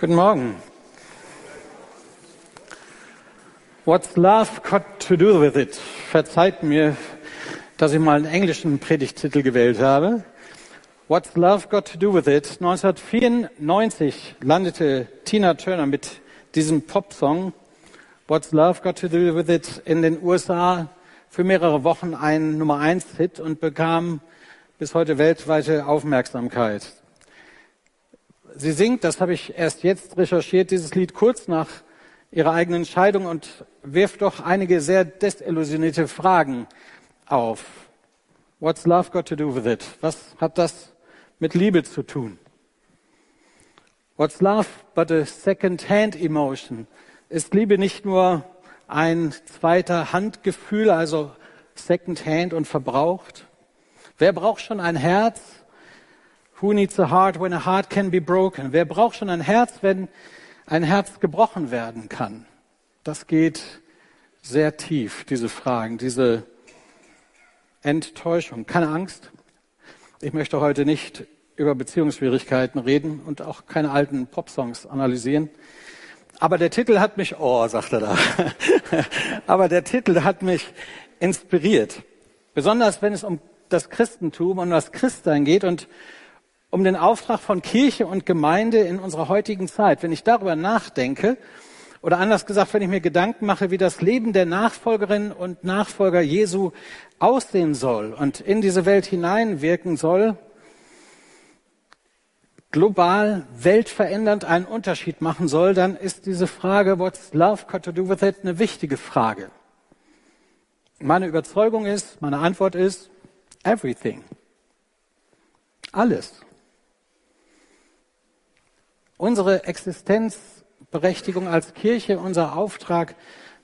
Guten Morgen. What's love got to do with it? Verzeiht mir, dass ich mal einen englischen Predigtitel gewählt habe. What's love got to do with it? 1994 landete Tina Turner mit diesem Popsong What's love got to do with it in den USA für mehrere Wochen ein Nummer 1 Hit und bekam bis heute weltweite Aufmerksamkeit. Sie singt, das habe ich erst jetzt recherchiert, dieses Lied kurz nach ihrer eigenen Scheidung und wirft doch einige sehr desillusionierte Fragen auf. What's love got to do with it? Was hat das mit Liebe zu tun? What's love but a second-hand emotion? Ist Liebe nicht nur ein zweiter Handgefühl, also second-hand und verbraucht? Wer braucht schon ein Herz, Who needs a heart when a heart can be broken? Wer braucht schon ein Herz, wenn ein Herz gebrochen werden kann? Das geht sehr tief, diese Fragen, diese Enttäuschung. Keine Angst. Ich möchte heute nicht über Beziehungsschwierigkeiten reden und auch keine alten Popsongs analysieren. Aber der Titel hat mich, oh, sagt er da. Aber der Titel hat mich inspiriert. Besonders wenn es um das Christentum und das Christsein geht und um den Auftrag von Kirche und Gemeinde in unserer heutigen Zeit. Wenn ich darüber nachdenke, oder anders gesagt, wenn ich mir Gedanken mache, wie das Leben der Nachfolgerinnen und Nachfolger Jesu aussehen soll und in diese Welt hineinwirken soll, global, weltverändernd einen Unterschied machen soll, dann ist diese Frage, what's love got to do with it, eine wichtige Frage. Meine Überzeugung ist, meine Antwort ist, everything. Alles. Unsere Existenzberechtigung als Kirche, unser Auftrag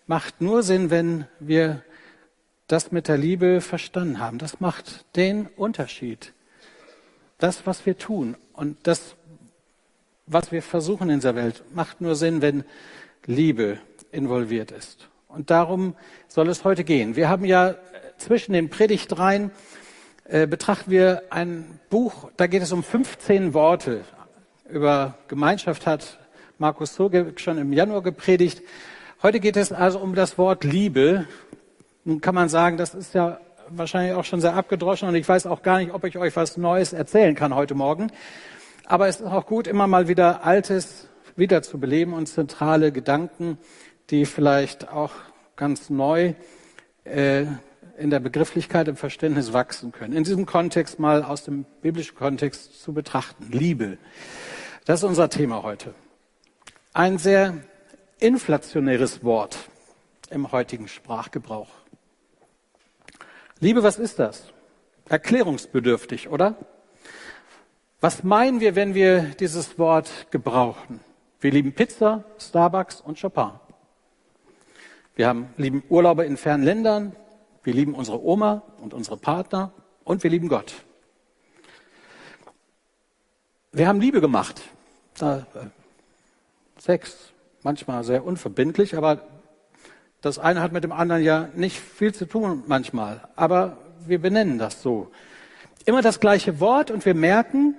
macht nur Sinn, wenn wir das mit der Liebe verstanden haben. Das macht den Unterschied. Das, was wir tun und das, was wir versuchen in dieser Welt, macht nur Sinn, wenn Liebe involviert ist. Und darum soll es heute gehen. Wir haben ja zwischen den Predigtreihen äh, betrachten wir ein Buch, da geht es um 15 Worte, über Gemeinschaft hat Markus Soge schon im Januar gepredigt. Heute geht es also um das Wort Liebe. Nun kann man sagen, das ist ja wahrscheinlich auch schon sehr abgedroschen und ich weiß auch gar nicht, ob ich euch was Neues erzählen kann heute Morgen. Aber es ist auch gut, immer mal wieder Altes wiederzubeleben und zentrale Gedanken, die vielleicht auch ganz neu äh, in der Begrifflichkeit, im Verständnis wachsen können. In diesem Kontext mal aus dem biblischen Kontext zu betrachten. Liebe. Das ist unser Thema heute. Ein sehr inflationäres Wort im heutigen Sprachgebrauch. Liebe, was ist das? Erklärungsbedürftig, oder? Was meinen wir, wenn wir dieses Wort gebrauchen? Wir lieben Pizza, Starbucks und Chopin. Wir haben, lieben Urlaube in fernen Ländern. Wir lieben unsere Oma und unsere Partner. Und wir lieben Gott. Wir haben Liebe gemacht. Äh, Sex, manchmal sehr unverbindlich, aber das eine hat mit dem anderen ja nicht viel zu tun manchmal. Aber wir benennen das so. Immer das gleiche Wort und wir merken,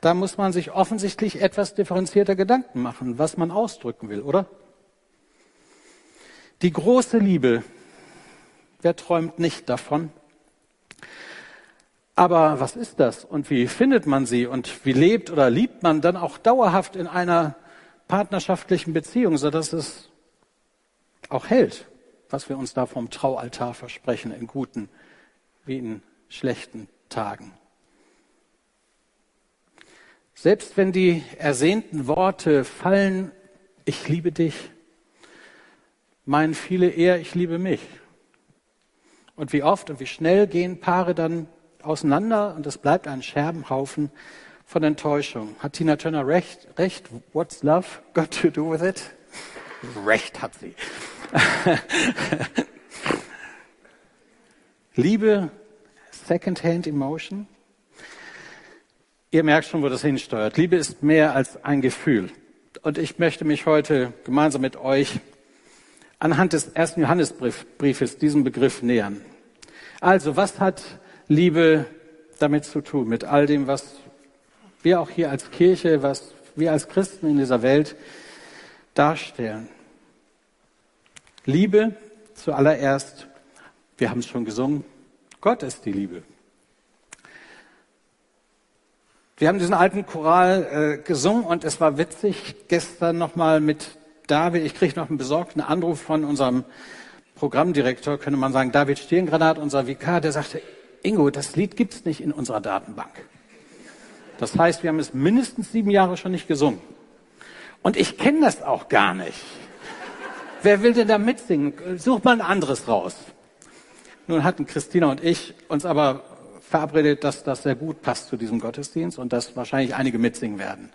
da muss man sich offensichtlich etwas differenzierter Gedanken machen, was man ausdrücken will, oder? Die große Liebe, wer träumt nicht davon? Aber was ist das und wie findet man sie und wie lebt oder liebt man dann auch dauerhaft in einer partnerschaftlichen Beziehung, sodass es auch hält, was wir uns da vom Traualtar versprechen, in guten wie in schlechten Tagen. Selbst wenn die ersehnten Worte fallen, ich liebe dich, meinen viele eher, ich liebe mich. Und wie oft und wie schnell gehen Paare dann auseinander und es bleibt ein Scherbenhaufen von Enttäuschung. Hat Tina Turner recht? Recht? What's love got to do with it? Recht hat sie. Liebe, Secondhand Emotion. Ihr merkt schon, wo das hinsteuert. Liebe ist mehr als ein Gefühl. Und ich möchte mich heute gemeinsam mit euch anhand des ersten Johannesbriefes diesem Begriff nähern. Also, was hat Liebe damit zu tun, mit all dem, was wir auch hier als Kirche, was wir als Christen in dieser Welt darstellen. Liebe zuallererst, wir haben es schon gesungen, Gott ist die Liebe. Wir haben diesen alten Choral äh, gesungen und es war witzig, gestern nochmal mit David, ich kriege noch einen besorgten Anruf von unserem Programmdirektor, könnte man sagen, David Stirngranat, unser Vikar, der sagte, Ingo, das Lied gibt's nicht in unserer Datenbank. Das heißt, wir haben es mindestens sieben Jahre schon nicht gesungen. Und ich kenne das auch gar nicht. Wer will denn da mitsingen? Such mal ein anderes raus. Nun hatten Christina und ich uns aber verabredet, dass das sehr gut passt zu diesem Gottesdienst und dass wahrscheinlich einige mitsingen werden.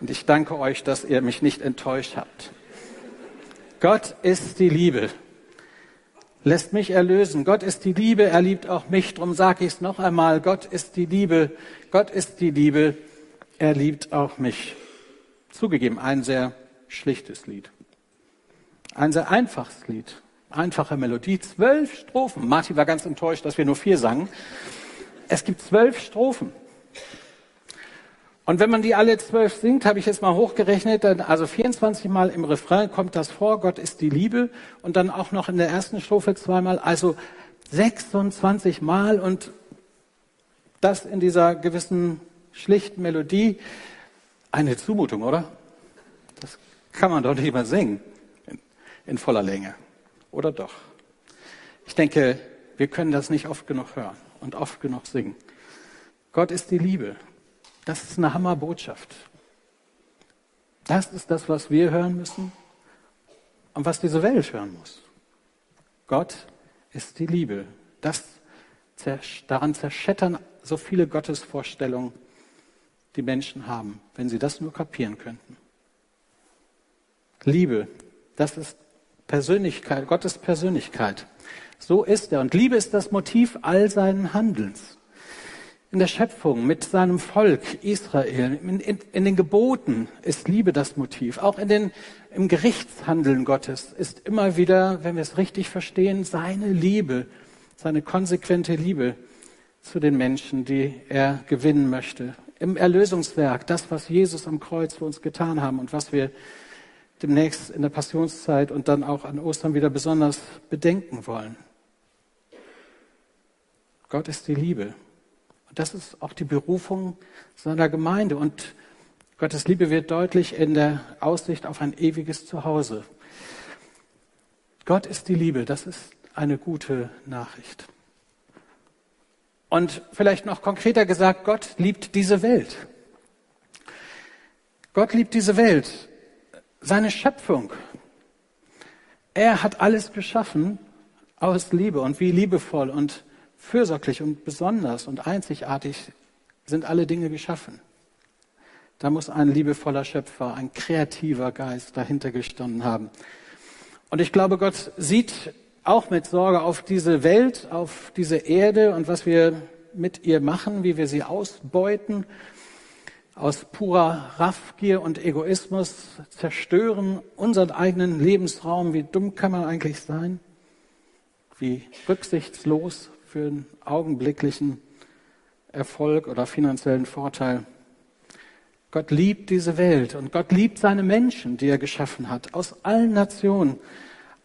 Und ich danke euch, dass ihr mich nicht enttäuscht habt. Gott ist die Liebe. Lässt mich erlösen. Gott ist die Liebe, er liebt auch mich. Drum sage ich es noch einmal. Gott ist die Liebe. Gott ist die Liebe. Er liebt auch mich. Zugegeben, ein sehr schlichtes Lied. Ein sehr einfaches Lied. Einfache Melodie. Zwölf Strophen. Martin war ganz enttäuscht, dass wir nur vier sangen. Es gibt zwölf Strophen. Und wenn man die alle zwölf singt, habe ich jetzt mal hochgerechnet, dann also 24 Mal im Refrain kommt das vor, Gott ist die Liebe und dann auch noch in der ersten Strophe zweimal, also 26 Mal und das in dieser gewissen schlichten Melodie. Eine Zumutung, oder? Das kann man doch nicht mal singen in, in voller Länge. Oder doch? Ich denke, wir können das nicht oft genug hören und oft genug singen. Gott ist die Liebe. Das ist eine Hammerbotschaft. Das ist das, was wir hören müssen und was diese Welt hören muss. Gott ist die Liebe. Das, daran zerschättern so viele Gottesvorstellungen, die Menschen haben, wenn sie das nur kapieren könnten. Liebe, das ist Persönlichkeit, Gottes Persönlichkeit. So ist er. Und Liebe ist das Motiv all seinen Handelns. In der Schöpfung mit seinem Volk Israel, in, in, in, den Geboten ist Liebe das Motiv. Auch in den, im Gerichtshandeln Gottes ist immer wieder, wenn wir es richtig verstehen, seine Liebe, seine konsequente Liebe zu den Menschen, die er gewinnen möchte. Im Erlösungswerk, das, was Jesus am Kreuz für uns getan haben und was wir demnächst in der Passionszeit und dann auch an Ostern wieder besonders bedenken wollen. Gott ist die Liebe. Und das ist auch die Berufung seiner Gemeinde. Und Gottes Liebe wird deutlich in der Aussicht auf ein ewiges Zuhause. Gott ist die Liebe. Das ist eine gute Nachricht. Und vielleicht noch konkreter gesagt, Gott liebt diese Welt. Gott liebt diese Welt, seine Schöpfung. Er hat alles geschaffen aus Liebe und wie liebevoll und fürsorglich und besonders und einzigartig sind alle Dinge geschaffen. Da muss ein liebevoller Schöpfer, ein kreativer Geist dahinter gestanden haben. Und ich glaube, Gott sieht auch mit Sorge auf diese Welt, auf diese Erde und was wir mit ihr machen, wie wir sie ausbeuten, aus purer Raffgier und Egoismus zerstören unseren eigenen Lebensraum. Wie dumm kann man eigentlich sein? Wie rücksichtslos für einen augenblicklichen Erfolg oder finanziellen Vorteil. Gott liebt diese Welt und Gott liebt seine Menschen, die er geschaffen hat, aus allen Nationen,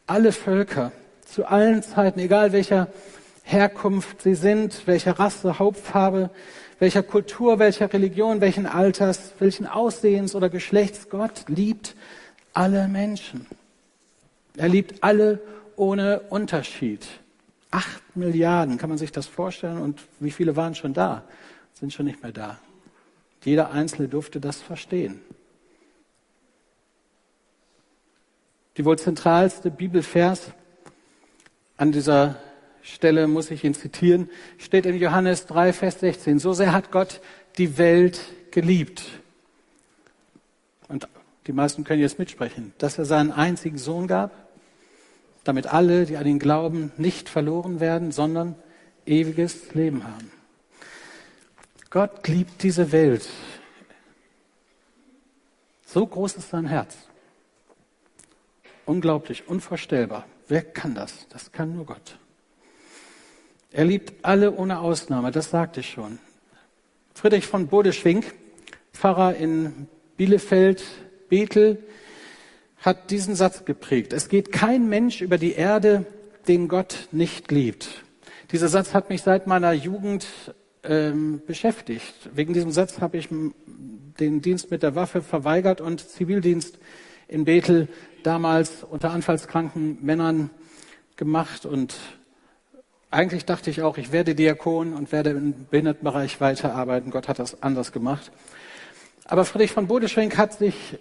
alle Völker, zu allen Zeiten, egal welcher Herkunft sie sind, welcher Rasse, Hauptfarbe, welcher Kultur, welcher Religion, welchen Alters, welchen Aussehens oder Geschlechts. Gott liebt alle Menschen. Er liebt alle ohne Unterschied. Acht Milliarden, kann man sich das vorstellen? Und wie viele waren schon da? Sind schon nicht mehr da. Jeder Einzelne durfte das verstehen. Die wohl zentralste Bibelvers an dieser Stelle muss ich ihn zitieren, steht in Johannes 3, Vers 16. So sehr hat Gott die Welt geliebt. Und die meisten können jetzt mitsprechen, dass er seinen einzigen Sohn gab, damit alle, die an ihn glauben, nicht verloren werden, sondern ewiges Leben haben. Gott liebt diese Welt. So groß ist sein Herz. Unglaublich, unvorstellbar. Wer kann das? Das kann nur Gott. Er liebt alle ohne Ausnahme, das sagte ich schon. Friedrich von Bodeschwing, Pfarrer in Bielefeld, Bethel, hat diesen Satz geprägt. Es geht kein Mensch über die Erde, den Gott nicht liebt. Dieser Satz hat mich seit meiner Jugend ähm, beschäftigt. Wegen diesem Satz habe ich den Dienst mit der Waffe verweigert und Zivildienst in Bethel damals unter anfallskranken Männern gemacht und eigentlich dachte ich auch, ich werde Diakon und werde im Behindertenbereich weiterarbeiten. Gott hat das anders gemacht. Aber Friedrich von Bodeschwenk hat sich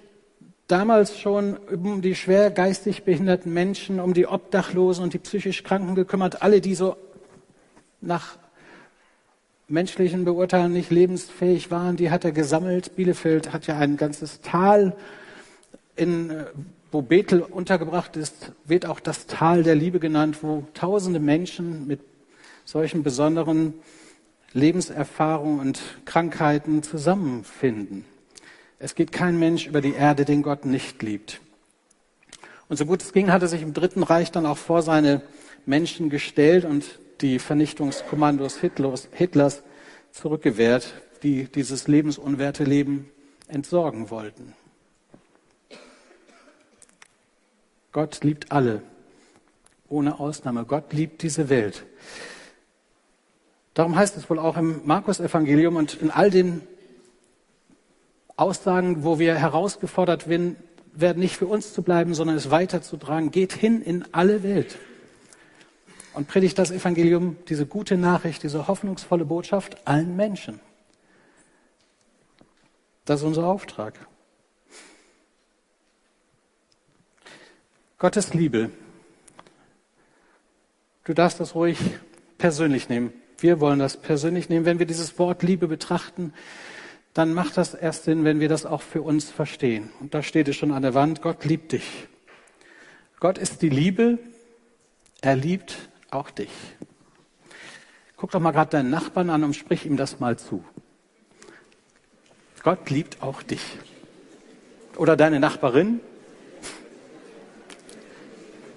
damals schon um die schwer geistig behinderten Menschen, um die Obdachlosen und die psychisch Kranken gekümmert, alle, die so nach menschlichen Beurteilen nicht lebensfähig waren, die hat er gesammelt. Bielefeld hat ja ein ganzes Tal, in, wo Bethel untergebracht ist, wird auch das Tal der Liebe genannt, wo tausende Menschen mit solchen besonderen Lebenserfahrungen und Krankheiten zusammenfinden. Es geht kein Mensch über die Erde, den Gott nicht liebt. Und so gut es ging, hat er sich im Dritten Reich dann auch vor seine Menschen gestellt und die Vernichtungskommandos Hitlers, Hitlers zurückgewehrt, die dieses lebensunwerte Leben entsorgen wollten. Gott liebt alle, ohne Ausnahme. Gott liebt diese Welt. Darum heißt es wohl auch im Markus-Evangelium und in all den Aussagen, wo wir herausgefordert werden, nicht für uns zu bleiben, sondern es weiterzutragen. Geht hin in alle Welt und predigt das Evangelium, diese gute Nachricht, diese hoffnungsvolle Botschaft allen Menschen. Das ist unser Auftrag. Gottes Liebe. Du darfst das ruhig persönlich nehmen. Wir wollen das persönlich nehmen. Wenn wir dieses Wort Liebe betrachten, dann macht das erst Sinn, wenn wir das auch für uns verstehen. Und da steht es schon an der Wand, Gott liebt dich. Gott ist die Liebe, er liebt auch dich. Guck doch mal gerade deinen Nachbarn an und sprich ihm das mal zu. Gott liebt auch dich. Oder deine Nachbarin.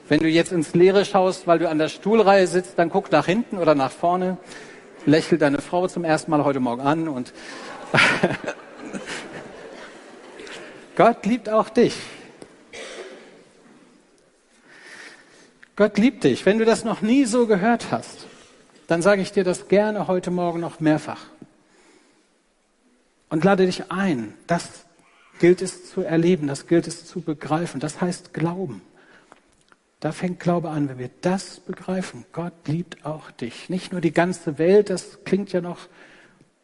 Wenn du jetzt ins Leere schaust, weil du an der Stuhlreihe sitzt, dann guck nach hinten oder nach vorne. Lächel deine Frau zum ersten Mal heute Morgen an und Gott liebt auch dich. Gott liebt dich. Wenn du das noch nie so gehört hast, dann sage ich dir das gerne heute Morgen noch mehrfach. Und lade dich ein. Das gilt es zu erleben, das gilt es zu begreifen. Das heißt Glauben. Da fängt Glaube an, wenn wir das begreifen. Gott liebt auch dich. Nicht nur die ganze Welt, das klingt ja noch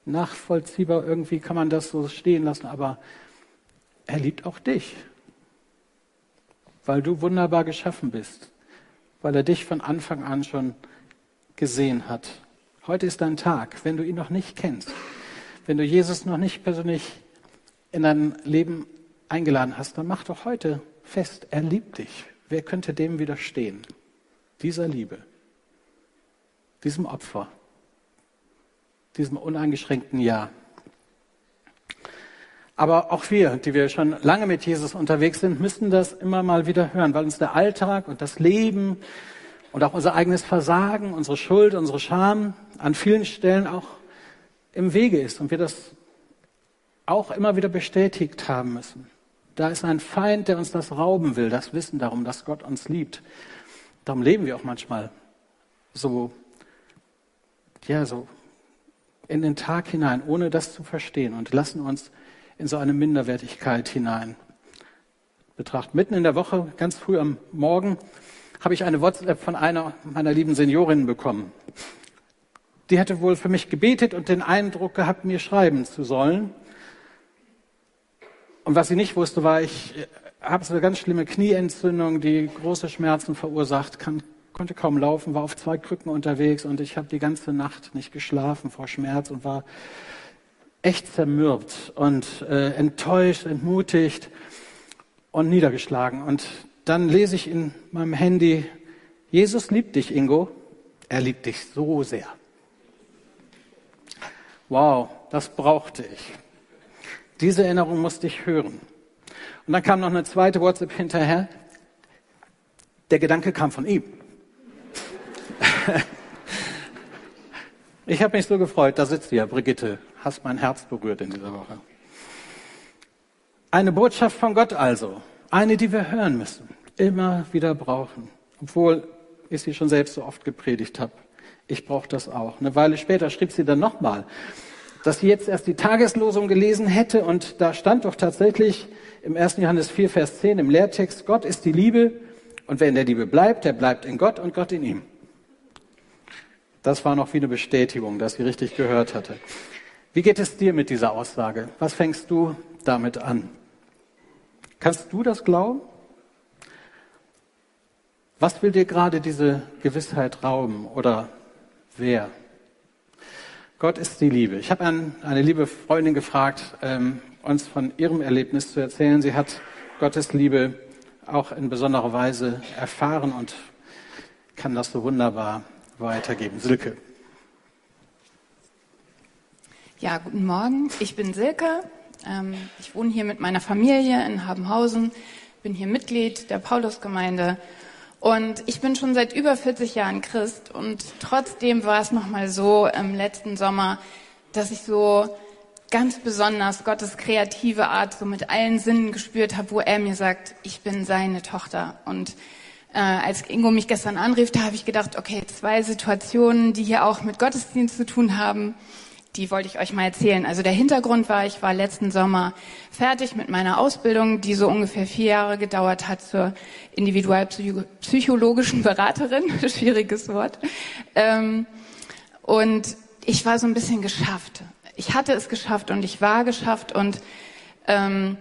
nachvollziehbar, irgendwie kann man das so stehen lassen, aber er liebt auch dich, weil du wunderbar geschaffen bist, weil er dich von Anfang an schon gesehen hat. Heute ist dein Tag, wenn du ihn noch nicht kennst, wenn du Jesus noch nicht persönlich in dein Leben eingeladen hast, dann mach doch heute fest, er liebt dich. Wer könnte dem widerstehen? Dieser Liebe, diesem Opfer diesem uneingeschränkten Ja. Aber auch wir, die wir schon lange mit Jesus unterwegs sind, müssen das immer mal wieder hören, weil uns der Alltag und das Leben und auch unser eigenes Versagen, unsere Schuld, unsere Scham an vielen Stellen auch im Wege ist und wir das auch immer wieder bestätigt haben müssen. Da ist ein Feind, der uns das rauben will, das Wissen darum, dass Gott uns liebt. Darum leben wir auch manchmal so, ja, so in den Tag hinein, ohne das zu verstehen und lassen uns in so eine Minderwertigkeit hinein betrachten. Mitten in der Woche, ganz früh am Morgen, habe ich eine WhatsApp von einer meiner lieben Seniorinnen bekommen. Die hatte wohl für mich gebetet und den Eindruck gehabt, mir schreiben zu sollen. Und was sie nicht wusste, war, ich habe so eine ganz schlimme Knieentzündung, die große Schmerzen verursacht, kann konnte kaum laufen, war auf zwei Krücken unterwegs und ich habe die ganze Nacht nicht geschlafen vor Schmerz und war echt zermürbt und äh, enttäuscht, entmutigt und niedergeschlagen. Und dann lese ich in meinem Handy, Jesus liebt dich, Ingo. Er liebt dich so sehr. Wow, das brauchte ich. Diese Erinnerung musste ich hören. Und dann kam noch eine zweite WhatsApp hinterher. Der Gedanke kam von ihm. ich habe mich so gefreut, da sitzt ja, Brigitte, hast mein Herz berührt in dieser Woche. Eine Botschaft von Gott also, eine, die wir hören müssen, immer wieder brauchen, obwohl ich sie schon selbst so oft gepredigt habe. Ich brauche das auch. Eine Weile später schrieb sie dann nochmal, dass sie jetzt erst die Tageslosung gelesen hätte und da stand doch tatsächlich im 1. Johannes 4, Vers 10 im Lehrtext, Gott ist die Liebe und wer in der Liebe bleibt, der bleibt in Gott und Gott in ihm. Das war noch wie eine Bestätigung, dass sie richtig gehört hatte. Wie geht es dir mit dieser Aussage? Was fängst du damit an? Kannst du das glauben? Was will dir gerade diese Gewissheit rauben oder wer? Gott ist die Liebe. Ich habe eine liebe Freundin gefragt, ähm, uns von ihrem Erlebnis zu erzählen. Sie hat Gottes Liebe auch in besonderer Weise erfahren und kann das so wunderbar weitergeben. Silke. Ja, guten Morgen. Ich bin Silke. Ähm, ich wohne hier mit meiner Familie in Habenhausen, bin hier Mitglied der Paulusgemeinde und ich bin schon seit über 40 Jahren Christ und trotzdem war es nochmal so im letzten Sommer, dass ich so ganz besonders Gottes kreative Art so mit allen Sinnen gespürt habe, wo er mir sagt, ich bin seine Tochter. Und äh, als Ingo mich gestern anrief, da habe ich gedacht, okay, zwei Situationen, die hier auch mit Gottesdienst zu tun haben die wollte ich euch mal erzählen. Also der Hintergrund war, ich war letzten Sommer fertig mit meiner Ausbildung, die so ungefähr vier Jahre gedauert hat zur individualpsychologischen Beraterin. Schwieriges Wort. Ähm, und ich war so ein bisschen geschafft. Ich hatte es geschafft und ich war geschafft und ähm,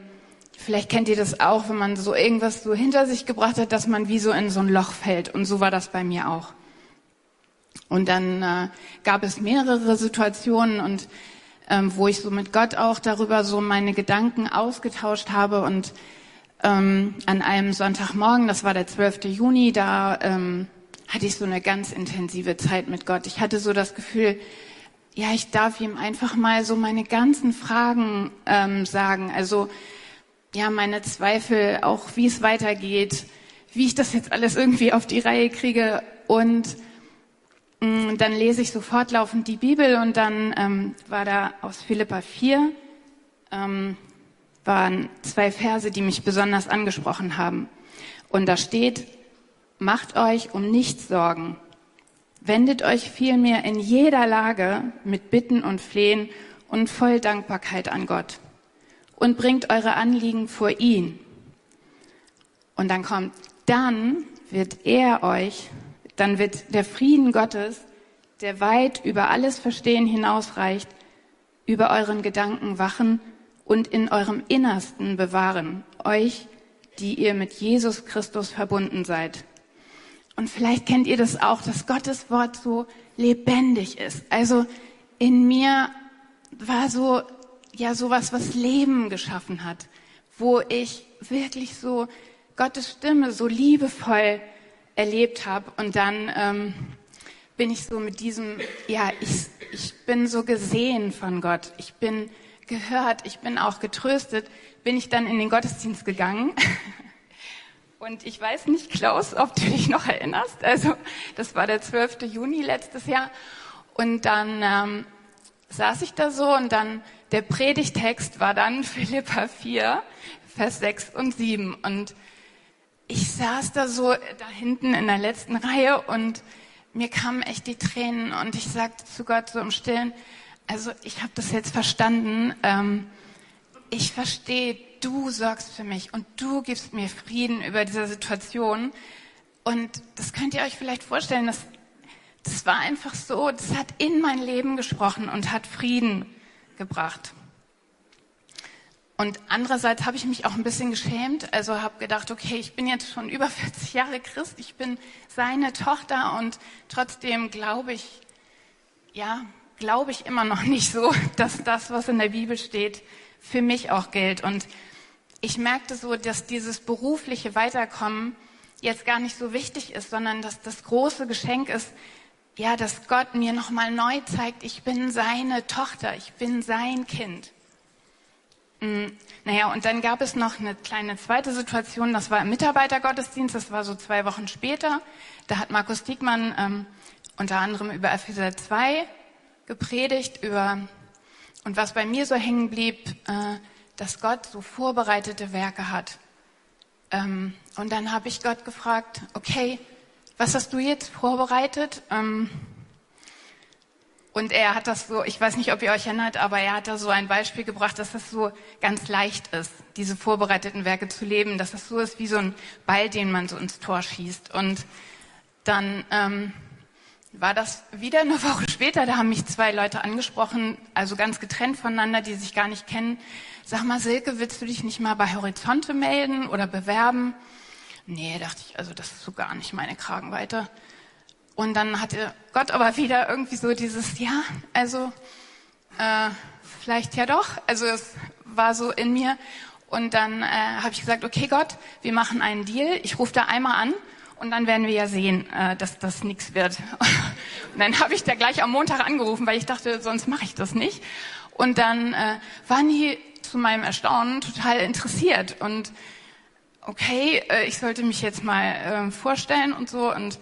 vielleicht kennt ihr das auch, wenn man so irgendwas so hinter sich gebracht hat, dass man wie so in so ein Loch fällt. Und so war das bei mir auch. Und dann äh, gab es mehrere Situationen und ähm, wo ich so mit Gott auch darüber so meine Gedanken ausgetauscht habe und ähm, an einem Sonntagmorgen, das war der 12. Juni, da ähm, hatte ich so eine ganz intensive Zeit mit Gott. Ich hatte so das Gefühl, ja, ich darf ihm einfach mal so meine ganzen Fragen ähm, sagen. Also ja, meine Zweifel, auch wie es weitergeht, wie ich das jetzt alles irgendwie auf die Reihe kriege. Und Mm, dann lese ich so fortlaufend die Bibel und dann ähm, war da aus Philippa 4, ähm, waren zwei Verse, die mich besonders angesprochen haben. Und da steht, macht euch um nichts Sorgen, wendet euch vielmehr in jeder Lage mit Bitten und Flehen und voll Dankbarkeit an Gott und bringt eure Anliegen vor ihn. Und dann kommt, dann wird er euch dann wird der Frieden Gottes, der weit über alles Verstehen hinausreicht, über euren Gedanken wachen und in eurem Innersten bewahren, euch, die ihr mit Jesus Christus verbunden seid. Und vielleicht kennt ihr das auch, dass Gottes Wort so lebendig ist. Also in mir war so, ja, sowas, was Leben geschaffen hat, wo ich wirklich so Gottes Stimme so liebevoll erlebt habe. Und dann ähm, bin ich so mit diesem, ja, ich, ich bin so gesehen von Gott. Ich bin gehört, ich bin auch getröstet, bin ich dann in den Gottesdienst gegangen. Und ich weiß nicht, Klaus, ob du dich noch erinnerst. Also das war der 12. Juni letztes Jahr. Und dann ähm, saß ich da so und dann der Predigtext war dann Philippa 4, Vers 6 und 7. Und ich saß da so da hinten in der letzten Reihe und mir kamen echt die Tränen und ich sagte zu Gott so im Stillen, also ich habe das jetzt verstanden, ähm, ich verstehe, du sorgst für mich und du gibst mir Frieden über diese Situation und das könnt ihr euch vielleicht vorstellen, das, das war einfach so, das hat in mein Leben gesprochen und hat Frieden gebracht. Und andererseits habe ich mich auch ein bisschen geschämt, also habe gedacht, okay, ich bin jetzt schon über 40 Jahre Christ, ich bin seine Tochter und trotzdem glaube ich, ja, glaube ich immer noch nicht so, dass das, was in der Bibel steht, für mich auch gilt. Und ich merkte so, dass dieses berufliche Weiterkommen jetzt gar nicht so wichtig ist, sondern dass das große Geschenk ist, ja, dass Gott mir nochmal neu zeigt, ich bin seine Tochter, ich bin sein Kind. Mm, naja, und dann gab es noch eine kleine zweite Situation, das war im Mitarbeitergottesdienst, das war so zwei Wochen später. Da hat Markus Diekmann ähm, unter anderem über Epheser 2 gepredigt, über, und was bei mir so hängen blieb, äh, dass Gott so vorbereitete Werke hat. Ähm, und dann habe ich Gott gefragt, okay, was hast du jetzt vorbereitet? Ähm, und er hat das so, ich weiß nicht, ob ihr euch erinnert, aber er hat da so ein Beispiel gebracht, dass das so ganz leicht ist, diese vorbereiteten Werke zu leben, dass das so ist wie so ein Ball, den man so ins Tor schießt. Und dann ähm, war das wieder eine Woche später, da haben mich zwei Leute angesprochen, also ganz getrennt voneinander, die sich gar nicht kennen. Sag mal, Silke, willst du dich nicht mal bei Horizonte melden oder bewerben? Nee, dachte ich, also das ist so gar nicht meine Kragenweite. Und dann hatte Gott aber wieder irgendwie so dieses, ja, also äh, vielleicht ja doch. Also es war so in mir. Und dann äh, habe ich gesagt, okay Gott, wir machen einen Deal. Ich rufe da einmal an und dann werden wir ja sehen, äh, dass das nichts wird. und dann habe ich da gleich am Montag angerufen, weil ich dachte, sonst mache ich das nicht. Und dann äh, waren die zu meinem Erstaunen total interessiert und okay, äh, ich sollte mich jetzt mal äh, vorstellen und so und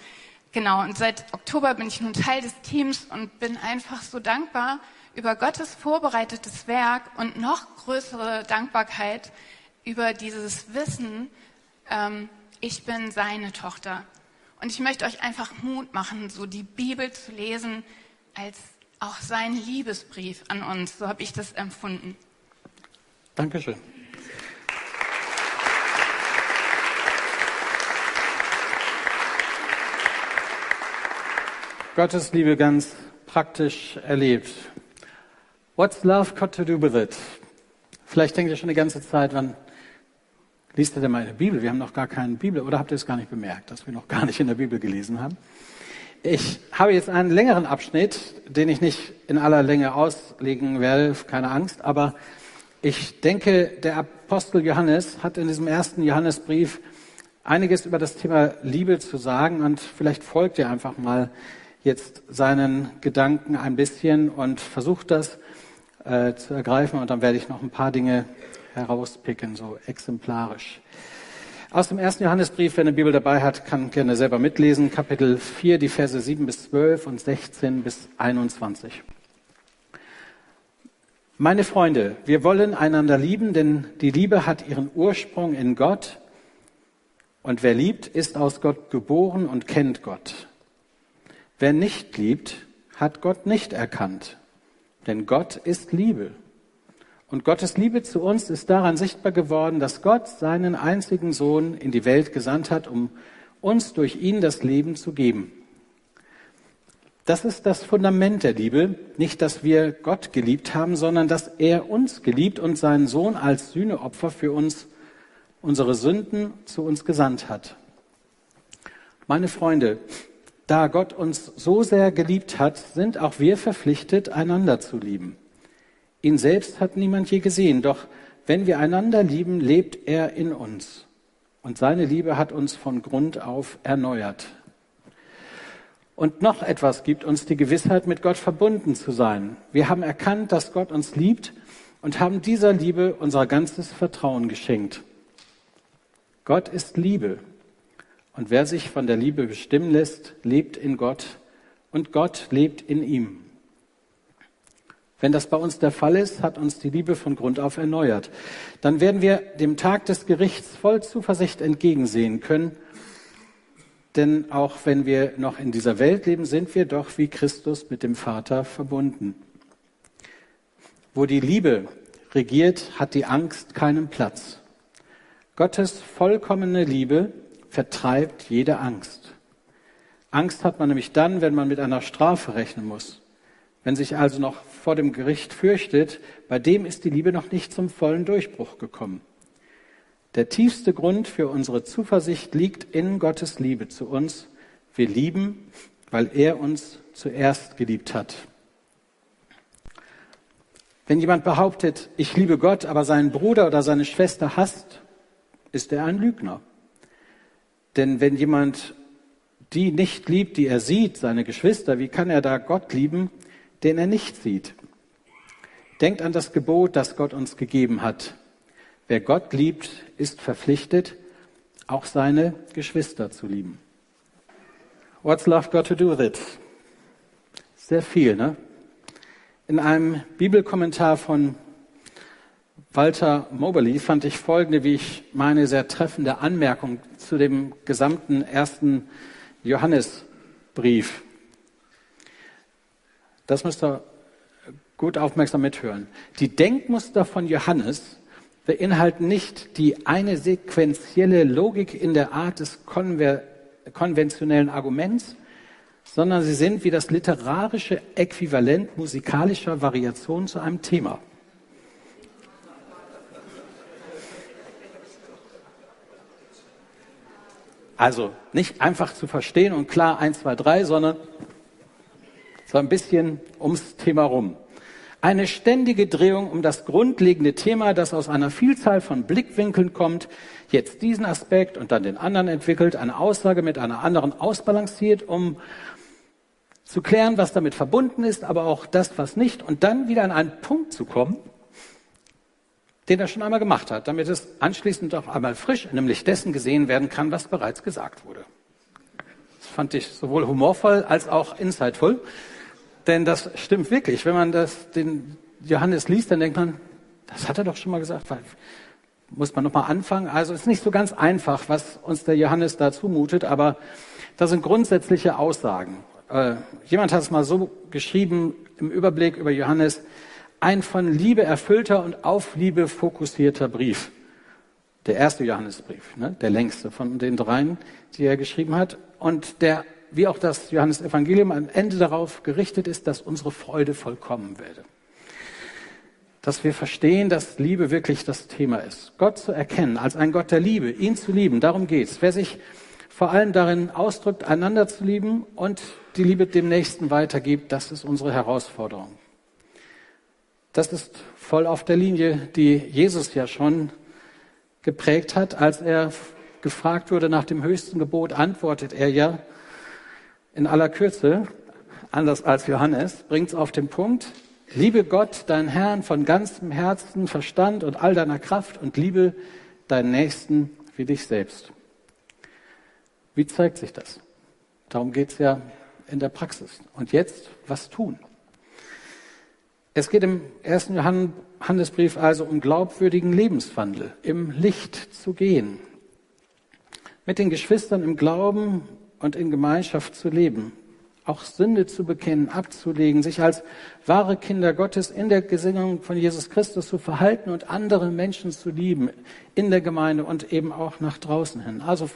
genau und seit Oktober bin ich nun Teil des Teams und bin einfach so dankbar über Gottes vorbereitetes Werk und noch größere Dankbarkeit über dieses Wissen, ähm, ich bin seine Tochter. Und ich möchte euch einfach Mut machen, so die Bibel zu lesen als auch sein Liebesbrief an uns. So habe ich das empfunden. Dankeschön. Gottes Liebe ganz praktisch erlebt. What's love got to do with it? Vielleicht denkt ihr schon die ganze Zeit, wann Liest ihr denn mal in der Bibel? Wir haben noch gar keine Bibel. Oder habt ihr es gar nicht bemerkt, dass wir noch gar nicht in der Bibel gelesen haben? Ich habe jetzt einen längeren Abschnitt, den ich nicht in aller Länge auslegen werde, keine Angst. Aber ich denke, der Apostel Johannes hat in diesem ersten Johannesbrief einiges über das Thema Liebe zu sagen. Und vielleicht folgt ihr einfach mal jetzt seinen Gedanken ein bisschen und versucht das äh, zu ergreifen. Und dann werde ich noch ein paar Dinge herauspicken, so exemplarisch. Aus dem ersten Johannesbrief, wer eine Bibel dabei hat, kann gerne selber mitlesen. Kapitel 4, die Verse 7 bis 12 und 16 bis 21. Meine Freunde, wir wollen einander lieben, denn die Liebe hat ihren Ursprung in Gott. Und wer liebt, ist aus Gott geboren und kennt Gott. Wer nicht liebt, hat Gott nicht erkannt. Denn Gott ist Liebe. Und Gottes Liebe zu uns ist daran sichtbar geworden, dass Gott seinen einzigen Sohn in die Welt gesandt hat, um uns durch ihn das Leben zu geben. Das ist das Fundament der Liebe, nicht, dass wir Gott geliebt haben, sondern dass er uns geliebt und seinen Sohn als Sühneopfer für uns, unsere Sünden zu uns gesandt hat. Meine Freunde, da Gott uns so sehr geliebt hat, sind auch wir verpflichtet, einander zu lieben. Ihn selbst hat niemand je gesehen, doch wenn wir einander lieben, lebt er in uns. Und seine Liebe hat uns von Grund auf erneuert. Und noch etwas gibt uns die Gewissheit, mit Gott verbunden zu sein. Wir haben erkannt, dass Gott uns liebt und haben dieser Liebe unser ganzes Vertrauen geschenkt. Gott ist Liebe. Und wer sich von der Liebe bestimmen lässt, lebt in Gott und Gott lebt in ihm. Wenn das bei uns der Fall ist, hat uns die Liebe von Grund auf erneuert. Dann werden wir dem Tag des Gerichts voll Zuversicht entgegensehen können. Denn auch wenn wir noch in dieser Welt leben, sind wir doch wie Christus mit dem Vater verbunden. Wo die Liebe regiert, hat die Angst keinen Platz. Gottes vollkommene Liebe vertreibt jede Angst. Angst hat man nämlich dann, wenn man mit einer Strafe rechnen muss. Wenn sich also noch vor dem Gericht fürchtet, bei dem ist die Liebe noch nicht zum vollen Durchbruch gekommen. Der tiefste Grund für unsere Zuversicht liegt in Gottes Liebe zu uns. Wir lieben, weil er uns zuerst geliebt hat. Wenn jemand behauptet, ich liebe Gott, aber seinen Bruder oder seine Schwester hasst, ist er ein Lügner. Denn wenn jemand die nicht liebt, die er sieht, seine Geschwister, wie kann er da Gott lieben, den er nicht sieht. Denkt an das Gebot, das Gott uns gegeben hat. Wer Gott liebt, ist verpflichtet, auch seine Geschwister zu lieben. What's love got to do with it? Sehr viel, ne? In einem Bibelkommentar von Walter Moberly fand ich folgende, wie ich meine, sehr treffende Anmerkung zu dem gesamten ersten Johannesbrief. Das müsst ihr gut aufmerksam mithören. Die Denkmuster von Johannes beinhalten nicht die eine sequentielle Logik in der Art des konver konventionellen Arguments, sondern sie sind wie das literarische Äquivalent musikalischer Variationen zu einem Thema. Also nicht einfach zu verstehen und klar eins, zwei, drei, sondern so ein bisschen ums Thema rum. Eine ständige Drehung um das grundlegende Thema, das aus einer Vielzahl von Blickwinkeln kommt, jetzt diesen Aspekt und dann den anderen entwickelt, eine Aussage mit einer anderen ausbalanciert, um zu klären, was damit verbunden ist, aber auch das, was nicht, und dann wieder an einen Punkt zu kommen, den er schon einmal gemacht hat, damit es anschließend auch einmal frisch im Licht dessen gesehen werden kann, was bereits gesagt wurde. Das fand ich sowohl humorvoll als auch insightful, denn das stimmt wirklich. Wenn man das, den Johannes liest, dann denkt man, das hat er doch schon mal gesagt. Muss man nochmal anfangen? Also es ist nicht so ganz einfach, was uns der Johannes da zumutet, aber da sind grundsätzliche Aussagen. Äh, jemand hat es mal so geschrieben im Überblick über Johannes, ein von Liebe erfüllter und auf Liebe fokussierter Brief. Der erste Johannesbrief, ne, der längste von den dreien, die er geschrieben hat. Und der, wie auch das Johannesevangelium, am Ende darauf gerichtet ist, dass unsere Freude vollkommen werde. Dass wir verstehen, dass Liebe wirklich das Thema ist. Gott zu erkennen als ein Gott der Liebe, ihn zu lieben, darum geht's. Wer sich vor allem darin ausdrückt, einander zu lieben und die Liebe dem Nächsten weitergibt, das ist unsere Herausforderung. Das ist voll auf der Linie, die Jesus ja schon geprägt hat. Als er gefragt wurde nach dem höchsten Gebot, antwortet er ja in aller Kürze, anders als Johannes, bringt es auf den Punkt, liebe Gott, deinen Herrn von ganzem Herzen, Verstand und all deiner Kraft und liebe deinen Nächsten wie dich selbst. Wie zeigt sich das? Darum geht es ja in der Praxis. Und jetzt, was tun? Es geht im ersten Johannesbrief also um glaubwürdigen Lebenswandel, im Licht zu gehen, mit den Geschwistern im Glauben und in Gemeinschaft zu leben, auch Sünde zu bekennen, abzulegen, sich als wahre Kinder Gottes in der Gesinnung von Jesus Christus zu verhalten und andere Menschen zu lieben, in der Gemeinde und eben auch nach draußen hin. Also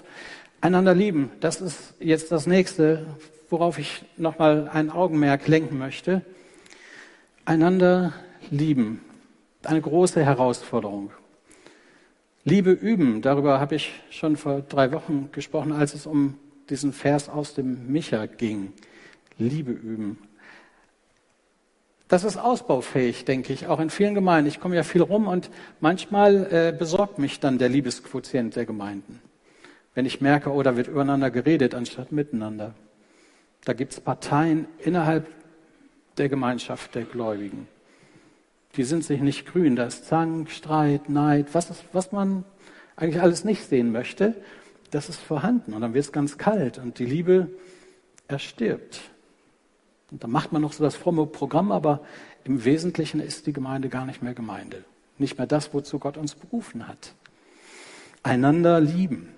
einander lieben, das ist jetzt das nächste, worauf ich nochmal ein Augenmerk lenken möchte. Einander lieben, eine große Herausforderung. Liebe üben, darüber habe ich schon vor drei Wochen gesprochen, als es um diesen Vers aus dem Micha ging. Liebe üben. Das ist ausbaufähig, denke ich, auch in vielen Gemeinden. Ich komme ja viel rum und manchmal äh, besorgt mich dann der Liebesquotient der Gemeinden. Wenn ich merke, oh, da wird übereinander geredet anstatt miteinander. Da gibt es Parteien innerhalb der Gemeinschaft der Gläubigen. Die sind sich nicht grün. Da ist Zank, Streit, Neid, was, ist, was man eigentlich alles nicht sehen möchte, das ist vorhanden. Und dann wird es ganz kalt und die Liebe erstirbt. Und dann macht man noch so das fromme Programm, aber im Wesentlichen ist die Gemeinde gar nicht mehr Gemeinde. Nicht mehr das, wozu Gott uns berufen hat. Einander lieben.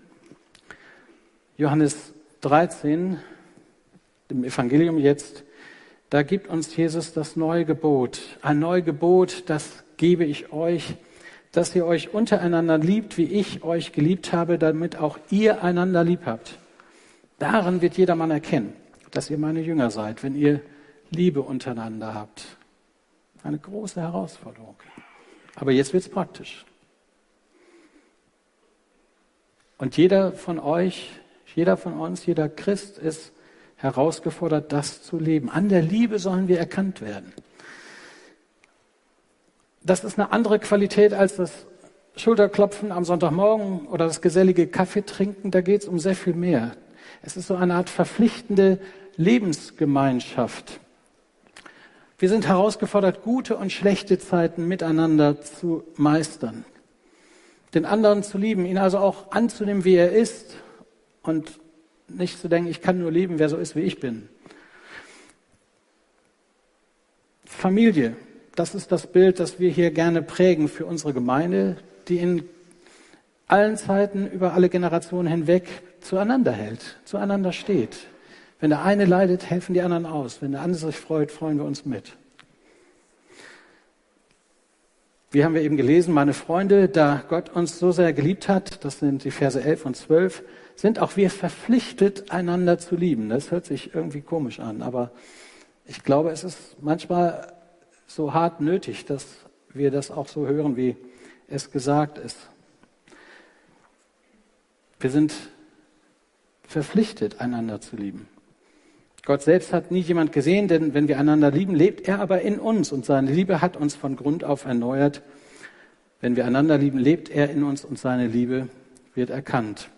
Johannes 13, im Evangelium jetzt, da gibt uns Jesus das neue Gebot. Ein neues Gebot, das gebe ich euch, dass ihr euch untereinander liebt, wie ich euch geliebt habe, damit auch ihr einander lieb habt. Daran wird jedermann erkennen, dass ihr meine Jünger seid, wenn ihr Liebe untereinander habt. Eine große Herausforderung. Aber jetzt wird's praktisch. Und jeder von euch, jeder von uns, jeder Christ ist herausgefordert, das zu leben. An der Liebe sollen wir erkannt werden. Das ist eine andere Qualität als das Schulterklopfen am Sonntagmorgen oder das gesellige Kaffee trinken. Da geht es um sehr viel mehr. Es ist so eine Art verpflichtende Lebensgemeinschaft. Wir sind herausgefordert, gute und schlechte Zeiten miteinander zu meistern. Den anderen zu lieben, ihn also auch anzunehmen, wie er ist und nicht zu denken, ich kann nur leben, wer so ist, wie ich bin. Familie, das ist das Bild, das wir hier gerne prägen für unsere Gemeinde, die in allen Zeiten über alle Generationen hinweg zueinander hält, zueinander steht. Wenn der eine leidet, helfen die anderen aus. Wenn der andere sich freut, freuen wir uns mit. Wie haben wir eben gelesen, meine Freunde, da Gott uns so sehr geliebt hat, das sind die Verse 11 und 12, sind auch wir verpflichtet, einander zu lieben. Das hört sich irgendwie komisch an, aber ich glaube, es ist manchmal so hart nötig, dass wir das auch so hören, wie es gesagt ist. Wir sind verpflichtet, einander zu lieben. Gott selbst hat nie jemand gesehen, denn wenn wir einander lieben, lebt er aber in uns und seine Liebe hat uns von Grund auf erneuert. Wenn wir einander lieben, lebt er in uns und seine Liebe wird erkannt.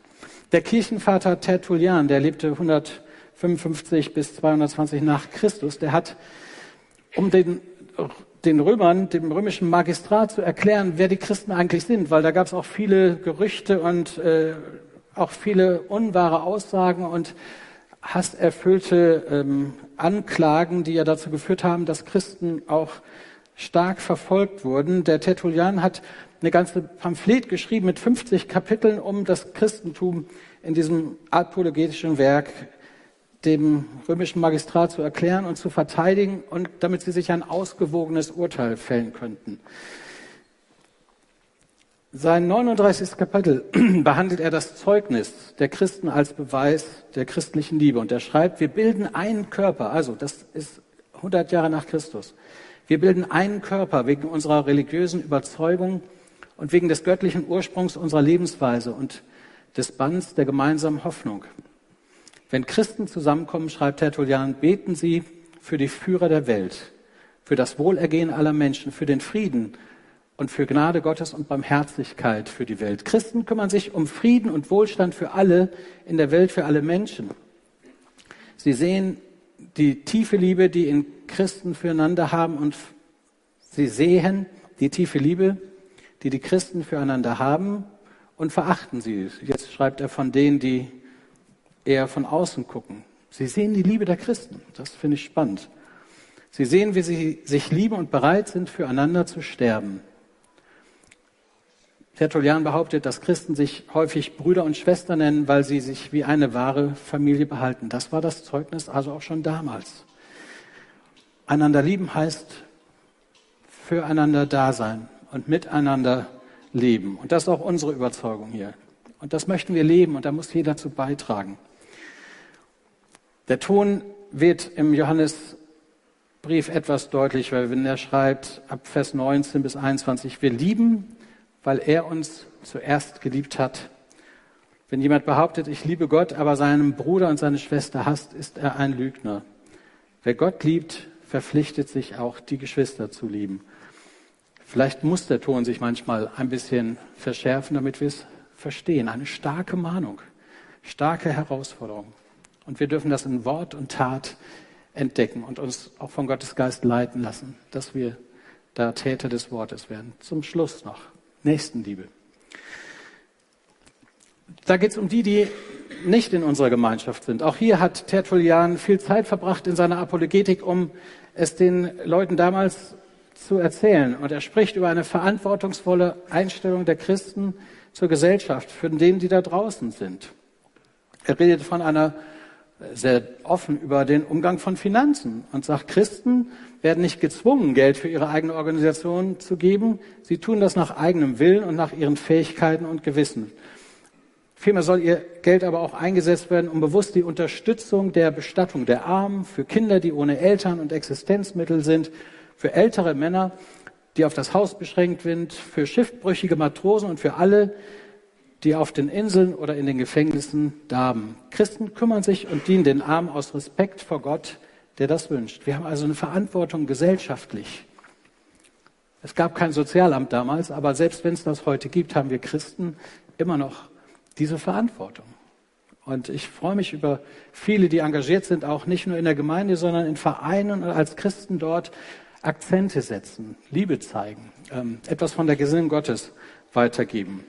Der Kirchenvater Tertullian, der lebte 155 bis 220 nach Christus, der hat, um den, den Römern, dem römischen Magistrat zu erklären, wer die Christen eigentlich sind, weil da gab es auch viele Gerüchte und äh, auch viele unwahre Aussagen und hasserfüllte ähm, Anklagen, die ja dazu geführt haben, dass Christen auch stark verfolgt wurden. Der Tertullian hat eine ganze Pamphlet geschrieben mit 50 Kapiteln, um das Christentum in diesem apologetischen Werk dem römischen Magistrat zu erklären und zu verteidigen und damit sie sich ein ausgewogenes Urteil fällen könnten. Sein 39. Kapitel behandelt er das Zeugnis der Christen als Beweis der christlichen Liebe. Und er schreibt, wir bilden einen Körper, also das ist 100 Jahre nach Christus. Wir bilden einen Körper wegen unserer religiösen Überzeugung und wegen des göttlichen Ursprungs unserer Lebensweise und des Bands der gemeinsamen Hoffnung. Wenn Christen zusammenkommen, schreibt Tertullian, beten sie für die Führer der Welt, für das Wohlergehen aller Menschen, für den Frieden und für Gnade Gottes und Barmherzigkeit für die Welt. Christen kümmern sich um Frieden und Wohlstand für alle in der Welt, für alle Menschen. Sie sehen die tiefe Liebe, die in Christen füreinander haben und sie sehen die tiefe Liebe, die die Christen füreinander haben und verachten sie. Jetzt schreibt er von denen, die eher von außen gucken. Sie sehen die Liebe der Christen. Das finde ich spannend. Sie sehen, wie sie sich lieben und bereit sind, füreinander zu sterben. Tertullian behauptet, dass Christen sich häufig Brüder und Schwestern nennen, weil sie sich wie eine wahre Familie behalten. Das war das Zeugnis also auch schon damals. Einander lieben heißt füreinander da sein und miteinander leben. Und das ist auch unsere Überzeugung hier. Und das möchten wir leben und da muss jeder zu beitragen. Der Ton wird im Johannesbrief etwas deutlicher, wenn er schreibt, ab Vers 19 bis 21, wir lieben, weil er uns zuerst geliebt hat. Wenn jemand behauptet, ich liebe Gott, aber seinen Bruder und seine Schwester hasst, ist er ein Lügner. Wer Gott liebt, verpflichtet sich auch, die Geschwister zu lieben. Vielleicht muss der Ton sich manchmal ein bisschen verschärfen, damit wir es verstehen. Eine starke Mahnung, starke Herausforderung. Und wir dürfen das in Wort und Tat entdecken und uns auch von Gottes Geist leiten lassen, dass wir da Täter des Wortes werden. Zum Schluss noch. Nächstenliebe. Da geht es um die, die nicht in unserer Gemeinschaft sind. Auch hier hat Tertullian viel Zeit verbracht in seiner Apologetik, um es den Leuten damals zu erzählen. Und er spricht über eine verantwortungsvolle Einstellung der Christen zur Gesellschaft, für denen, die da draußen sind. Er redet von einer sehr offen über den Umgang von Finanzen und sagt, Christen werden nicht gezwungen, Geld für ihre eigene Organisation zu geben. Sie tun das nach eigenem Willen und nach ihren Fähigkeiten und Gewissen. Vielmehr soll ihr Geld aber auch eingesetzt werden, um bewusst die Unterstützung der Bestattung der Armen, für Kinder, die ohne Eltern und Existenzmittel sind, für ältere Männer, die auf das Haus beschränkt sind, für schiffbrüchige Matrosen und für alle, die auf den Inseln oder in den Gefängnissen darben. Christen kümmern sich und dienen den Armen aus Respekt vor Gott, der das wünscht. Wir haben also eine Verantwortung gesellschaftlich. Es gab kein Sozialamt damals, aber selbst wenn es das heute gibt, haben wir Christen immer noch diese Verantwortung. Und ich freue mich über viele, die engagiert sind, auch nicht nur in der Gemeinde, sondern in Vereinen und als Christen dort Akzente setzen, Liebe zeigen, ähm, etwas von der Gesinnung Gottes weitergeben.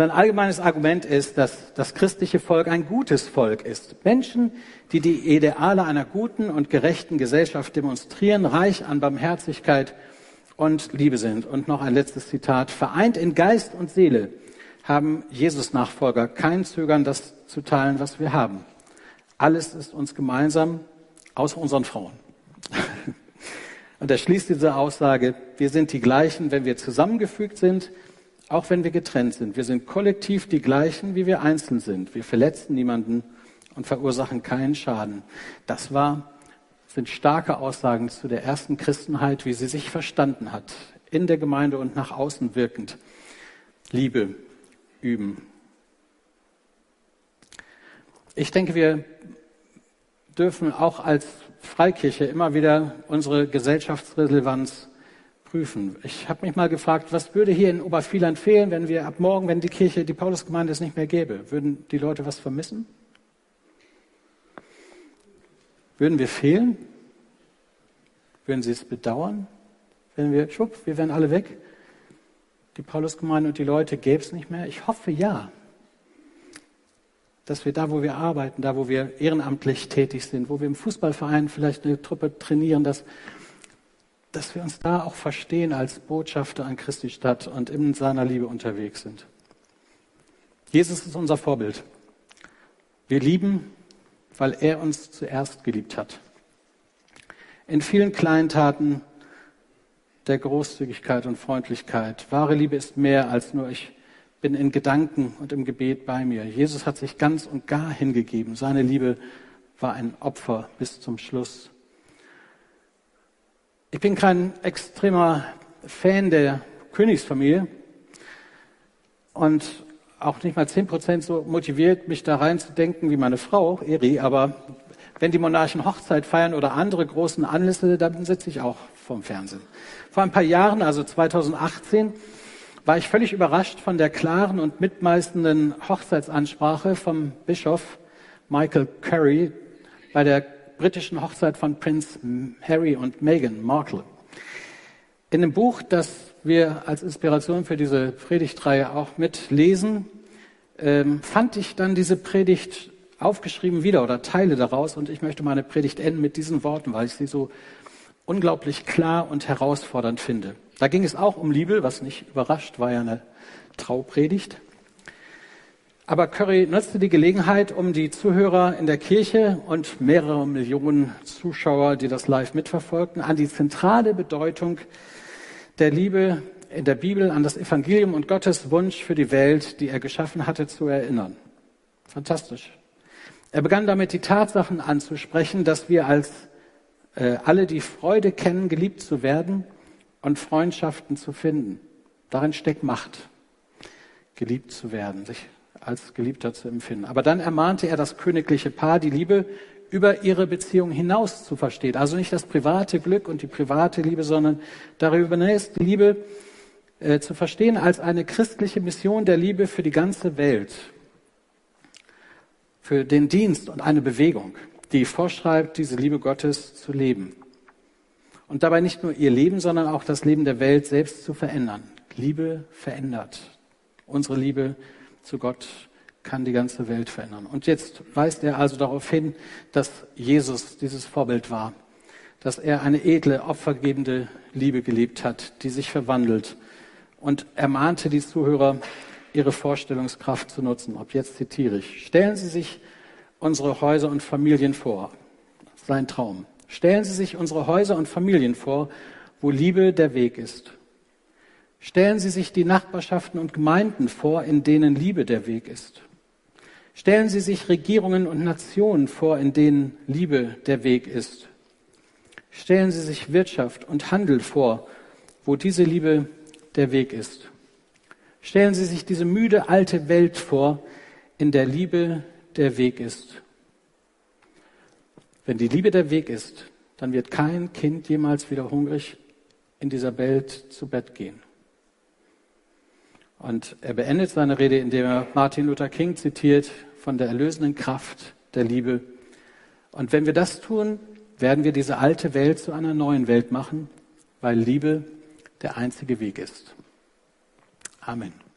Sein allgemeines Argument ist, dass das christliche Volk ein gutes Volk ist. Menschen, die die Ideale einer guten und gerechten Gesellschaft demonstrieren, reich an Barmherzigkeit und Liebe sind. Und noch ein letztes Zitat. Vereint in Geist und Seele haben Jesus-Nachfolger kein Zögern, das zu teilen, was wir haben. Alles ist uns gemeinsam, außer unseren Frauen. Und er schließt diese Aussage, wir sind die gleichen, wenn wir zusammengefügt sind, auch wenn wir getrennt sind. Wir sind kollektiv die gleichen, wie wir einzeln sind. Wir verletzen niemanden und verursachen keinen Schaden. Das war, sind starke Aussagen zu der ersten Christenheit, wie sie sich verstanden hat, in der Gemeinde und nach außen wirkend. Liebe üben. Ich denke, wir dürfen auch als Freikirche immer wieder unsere Gesellschaftsrelevanz prüfen. Ich habe mich mal gefragt, was würde hier in Obervieland fehlen, wenn wir ab morgen, wenn die Kirche, die Paulusgemeinde es nicht mehr gäbe? Würden die Leute was vermissen? Würden wir fehlen? Würden sie es bedauern, wenn wir, schwupp, wir wären alle weg? Die Paulusgemeinde und die Leute gäbe es nicht mehr? Ich hoffe ja. Dass wir da, wo wir arbeiten, da, wo wir ehrenamtlich tätig sind, wo wir im Fußballverein vielleicht eine Truppe trainieren, dass dass wir uns da auch verstehen als Botschafter an Christi Stadt und in seiner Liebe unterwegs sind. Jesus ist unser Vorbild. Wir lieben, weil er uns zuerst geliebt hat. In vielen kleinen Taten der Großzügigkeit und Freundlichkeit. Wahre Liebe ist mehr als nur ich bin in Gedanken und im Gebet bei mir. Jesus hat sich ganz und gar hingegeben. Seine Liebe war ein Opfer bis zum Schluss. Ich bin kein extremer Fan der Königsfamilie und auch nicht mal zehn Prozent so motiviert, mich da reinzudenken wie meine Frau, Eri, aber wenn die Monarchen Hochzeit feiern oder andere großen Anlässe, dann sitze ich auch vorm Fernsehen. Vor ein paar Jahren, also 2018, war ich völlig überrascht von der klaren und mitmeißenden Hochzeitsansprache vom Bischof Michael Curry bei der britischen Hochzeit von Prinz Harry und Meghan Markle. In dem Buch, das wir als Inspiration für diese Predigtreihe auch mitlesen, ähm, fand ich dann diese Predigt aufgeschrieben wieder oder Teile daraus und ich möchte meine Predigt enden mit diesen Worten, weil ich sie so unglaublich klar und herausfordernd finde. Da ging es auch um Liebe, was nicht überrascht, war ja eine Traupredigt. Aber Curry nutzte die Gelegenheit, um die Zuhörer in der Kirche und mehrere Millionen Zuschauer, die das live mitverfolgten, an die zentrale Bedeutung der Liebe in der Bibel, an das Evangelium und Gottes Wunsch für die Welt, die er geschaffen hatte, zu erinnern. Fantastisch. Er begann damit die Tatsachen anzusprechen, dass wir als äh, alle die Freude kennen, geliebt zu werden und Freundschaften zu finden. Darin steckt Macht, geliebt zu werden, sich als Geliebter zu empfinden. Aber dann ermahnte er das königliche Paar, die Liebe über ihre Beziehung hinaus zu verstehen. Also nicht das private Glück und die private Liebe, sondern darüber hinaus die Liebe äh, zu verstehen als eine christliche Mission der Liebe für die ganze Welt, für den Dienst und eine Bewegung, die vorschreibt, diese Liebe Gottes zu leben. Und dabei nicht nur ihr Leben, sondern auch das Leben der Welt selbst zu verändern. Liebe verändert. Unsere Liebe zu Gott kann die ganze Welt verändern. Und jetzt weist er also darauf hin, dass Jesus dieses Vorbild war, dass er eine edle, opfergebende Liebe gelebt hat, die sich verwandelt. Und er mahnte die Zuhörer, ihre Vorstellungskraft zu nutzen. Ob jetzt zitiere ich. Stellen Sie sich unsere Häuser und Familien vor. Sein Traum. Stellen Sie sich unsere Häuser und Familien vor, wo Liebe der Weg ist. Stellen Sie sich die Nachbarschaften und Gemeinden vor, in denen Liebe der Weg ist. Stellen Sie sich Regierungen und Nationen vor, in denen Liebe der Weg ist. Stellen Sie sich Wirtschaft und Handel vor, wo diese Liebe der Weg ist. Stellen Sie sich diese müde alte Welt vor, in der Liebe der Weg ist. Wenn die Liebe der Weg ist, dann wird kein Kind jemals wieder hungrig in dieser Welt zu Bett gehen. Und er beendet seine Rede, indem er Martin Luther King zitiert von der erlösenden Kraft der Liebe. Und wenn wir das tun, werden wir diese alte Welt zu einer neuen Welt machen, weil Liebe der einzige Weg ist. Amen.